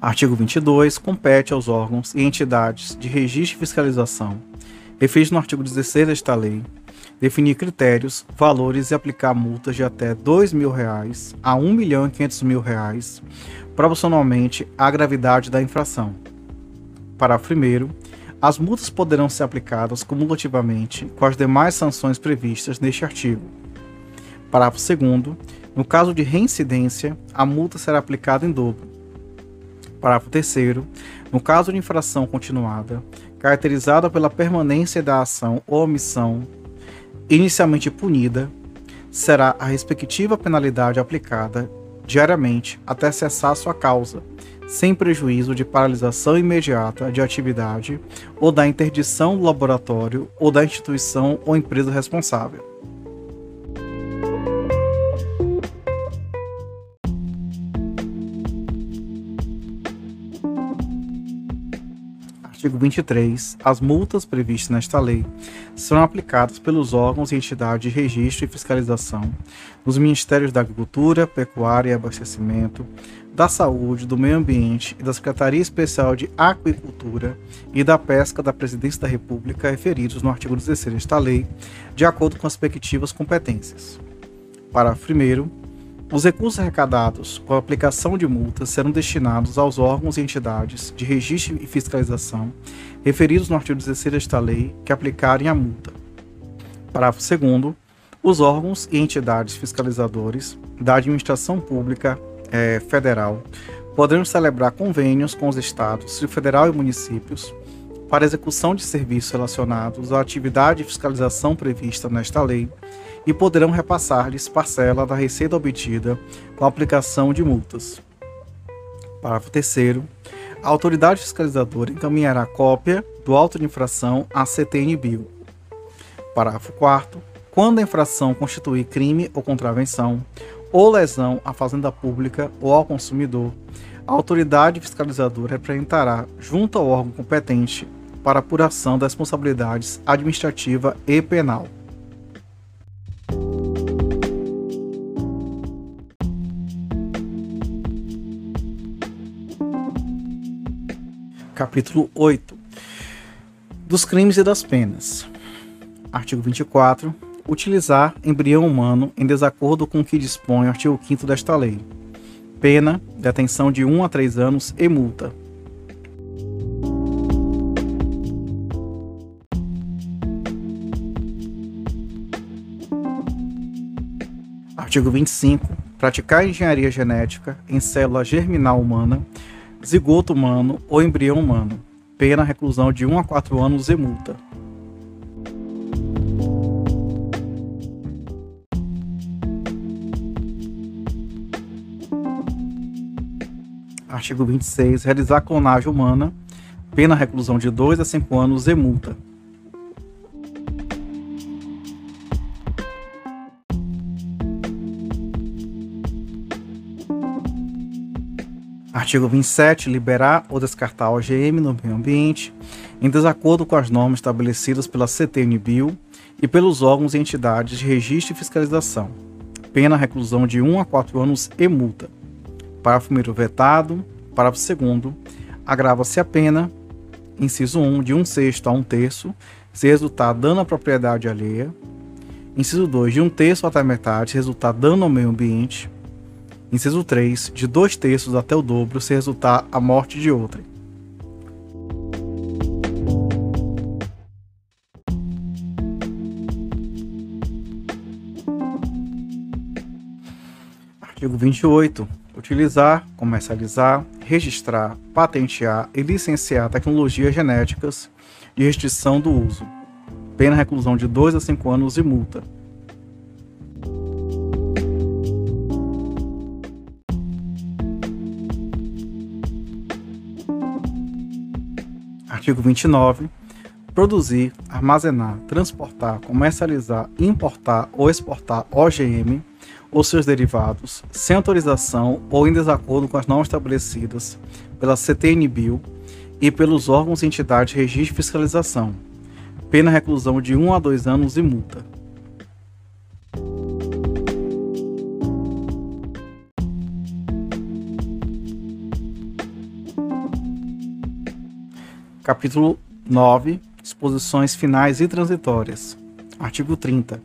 Artigo 22. Compete aos órgãos e entidades de registro e fiscalização, referido no artigo 16 desta lei, definir critérios, valores e aplicar multas de até 2 mil reais a R$ 1 milhão e 500 mil reais, proporcionalmente à gravidade da infração. Parágrafo 1 as multas poderão ser aplicadas cumulativamente com as demais sanções previstas neste artigo. Parágrafo 2 no caso de reincidência, a multa será aplicada em dobro. Parágrafo 3 no caso de infração continuada, caracterizada pela permanência da ação ou omissão inicialmente punida, será a respectiva penalidade aplicada diariamente até cessar sua causa, sem prejuízo de paralisação imediata de atividade ou da interdição do laboratório ou da instituição ou empresa responsável. Artigo 23, as multas previstas nesta lei serão aplicadas pelos órgãos e entidades de registro e fiscalização dos Ministérios da Agricultura, Pecuária e Abastecimento, da Saúde, do Meio Ambiente e da Secretaria Especial de Aquicultura e da Pesca da Presidência da República referidos no artigo 16 desta lei, de acordo com as respectivas competências. Parágrafo 1 os recursos arrecadados com a aplicação de multas serão destinados aos órgãos e entidades de registro e fiscalização referidos no artigo 16 desta lei que aplicarem a multa. Parágrafo 2 os órgãos e entidades fiscalizadores da administração pública eh, federal poderão celebrar convênios com os estados, federal e municípios para execução de serviços relacionados à atividade de fiscalização prevista nesta lei e poderão repassar-lhes parcela da receita obtida com a aplicação de multas. Parágrafo 3 a autoridade fiscalizadora encaminhará cópia do auto de infração à CTN-Bio. Parágrafo 4 quando a infração constituir crime ou contravenção ou lesão à fazenda pública ou ao consumidor, a autoridade fiscalizadora representará, junto ao órgão competente, para apuração das responsabilidades administrativa e penal. Capítulo 8 dos crimes e das penas. Artigo 24. Utilizar embrião humano em desacordo com o que dispõe o artigo 5 desta lei. Pena, detenção de 1 a 3 anos e multa. Artigo 25. Praticar engenharia genética em célula germinal humana zigoto humano ou embrião humano. Pena reclusão de 1 a 4 anos e multa. Artigo 26. Realizar clonagem humana. Pena reclusão de 2 a 5 anos e multa. Artigo 27. Liberar ou descartar OGM no meio ambiente, em desacordo com as normas estabelecidas pela CTN-Bio e pelos órgãos e entidades de registro e fiscalização. Pena reclusão de 1 a 4 anos e multa. Parágrafo 1 vetado. Parágrafo 2 Agrava-se a pena, inciso 1, de 1 sexto a 1 terço, se resultar dano à propriedade alheia. Inciso 2, de 1 terço até metade, se resultar dano ao meio ambiente. Inciso 3. De dois terços até o dobro se resultar a morte de outrem. Artigo 28. Utilizar, comercializar, registrar, patentear e licenciar tecnologias genéticas de restrição do uso. Pena reclusão de 2 a 5 anos e multa. Artigo 29. Produzir, armazenar, transportar, comercializar, importar ou exportar OGM ou seus derivados, sem autorização ou em desacordo com as normas estabelecidas pela CTNBio e pelos órgãos e entidades de registro e fiscalização. Pena reclusão de 1 um a 2 anos e multa. Capítulo 9 Disposições finais e transitórias. Artigo 30.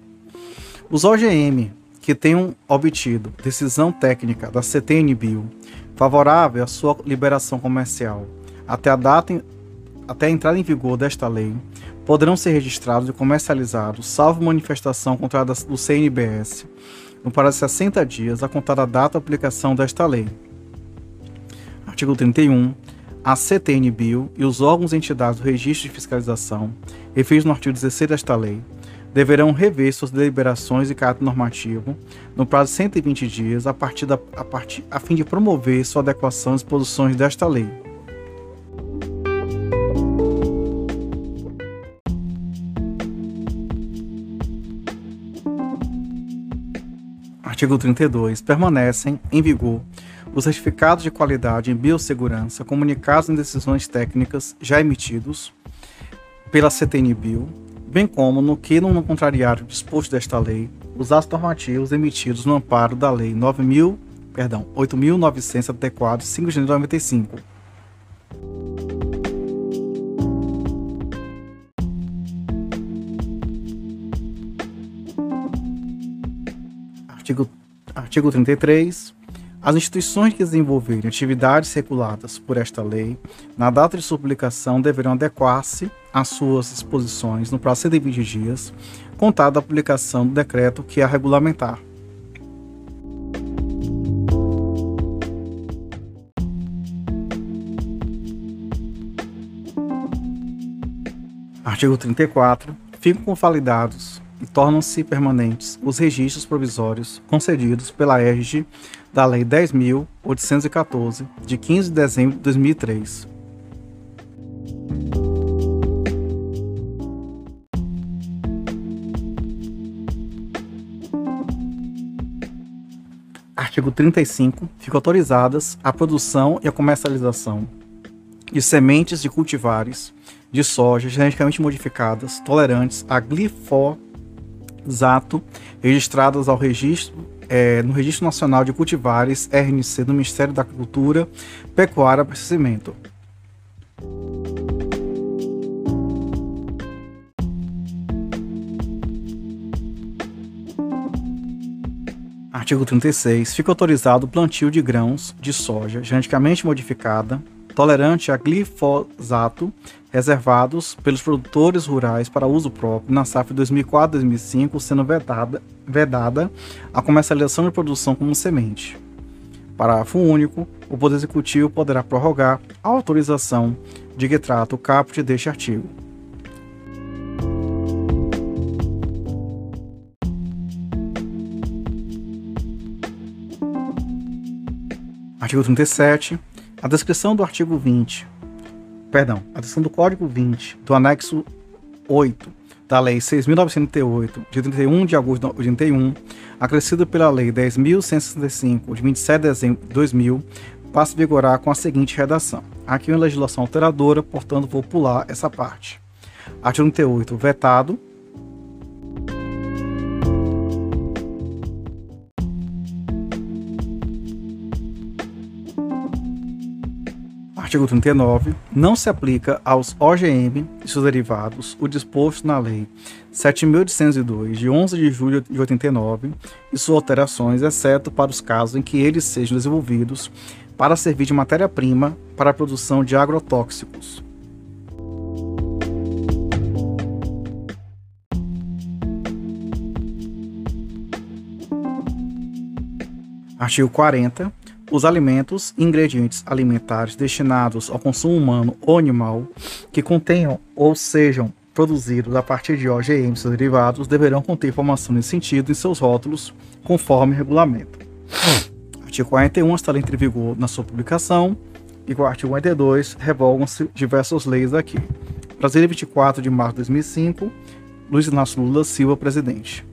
Os OGM que tenham obtido decisão técnica da CTNBio favorável à sua liberação comercial até a data até a entrada em vigor desta lei poderão ser registrados e comercializados, salvo manifestação contrária do CNBS, no prazo de 60 dias a contar a data da aplicação desta lei. Artigo 31 a CTN-Bio e os órgãos e entidades do registro de fiscalização, referidos no artigo 16 desta lei, deverão rever suas deliberações de caráter normativo no prazo de 120 dias a, partir da, a, partir, a fim de promover sua adequação às disposições desta lei. Artigo 32. Permanecem em vigor os certificados de qualidade em biossegurança comunicados em decisões técnicas já emitidos pela CTN-Bio, bem como no que não contrariar o disposto desta lei, os atos normativos emitidos no amparo da Lei 9.000, perdão, 8.974, 5 de janeiro de 95. Artigo, artigo 33. As instituições que desenvolverem atividades reguladas por esta lei, na data de sua publicação, deverão adequar-se às suas disposições no prazo de 120 dias, contada a publicação do decreto que a regulamentar. Artigo 34. Ficam convalidados e tornam-se permanentes os registros provisórios concedidos pela ERG da Lei 10.814, de 15 de dezembro de 2003. Artigo 35. Ficam autorizadas a produção e a comercialização de sementes de cultivares de soja geneticamente modificadas tolerantes a glifosato registradas ao registro é, no Registro Nacional de Cultivares, RNC, do Ministério da Agricultura, Pecuária e Abastecimento. Artigo 36. Fica autorizado o plantio de grãos de soja geneticamente modificada, tolerante a glifosato, reservados pelos produtores rurais para uso próprio na safra 2004-2005, sendo vedada, vedada a comercialização e produção como semente. Parágrafo único. O Poder Executivo poderá prorrogar a autorização de que trata o caput deste artigo. Artigo 37. A descrição do artigo 20 perdão, a descrição do Código 20 do anexo 8 da Lei 6.908, de 31 de agosto de 81, acrescida pela Lei 10.165, de 27 de dezembro de 2000, passa a vigorar com a seguinte redação. Aqui uma legislação alteradora, portanto vou pular essa parte. Artigo 38, vetado. Artigo 39, não se aplica aos OGM e seus derivados o disposto na Lei 7.802, de 11 de julho de 89, e suas alterações, exceto para os casos em que eles sejam desenvolvidos para servir de matéria-prima para a produção de agrotóxicos. Artigo 40 os alimentos e ingredientes alimentares destinados ao consumo humano ou animal que contenham ou sejam produzidos a partir de OGMs e derivados deverão conter informação nesse sentido em seus rótulos, conforme regulamento. Artigo 41 está entre vigor na sua publicação e com o artigo 42 revogam-se diversas leis aqui. Brasília, 24 de março de 2005, Luiz Inácio Lula Silva, presidente.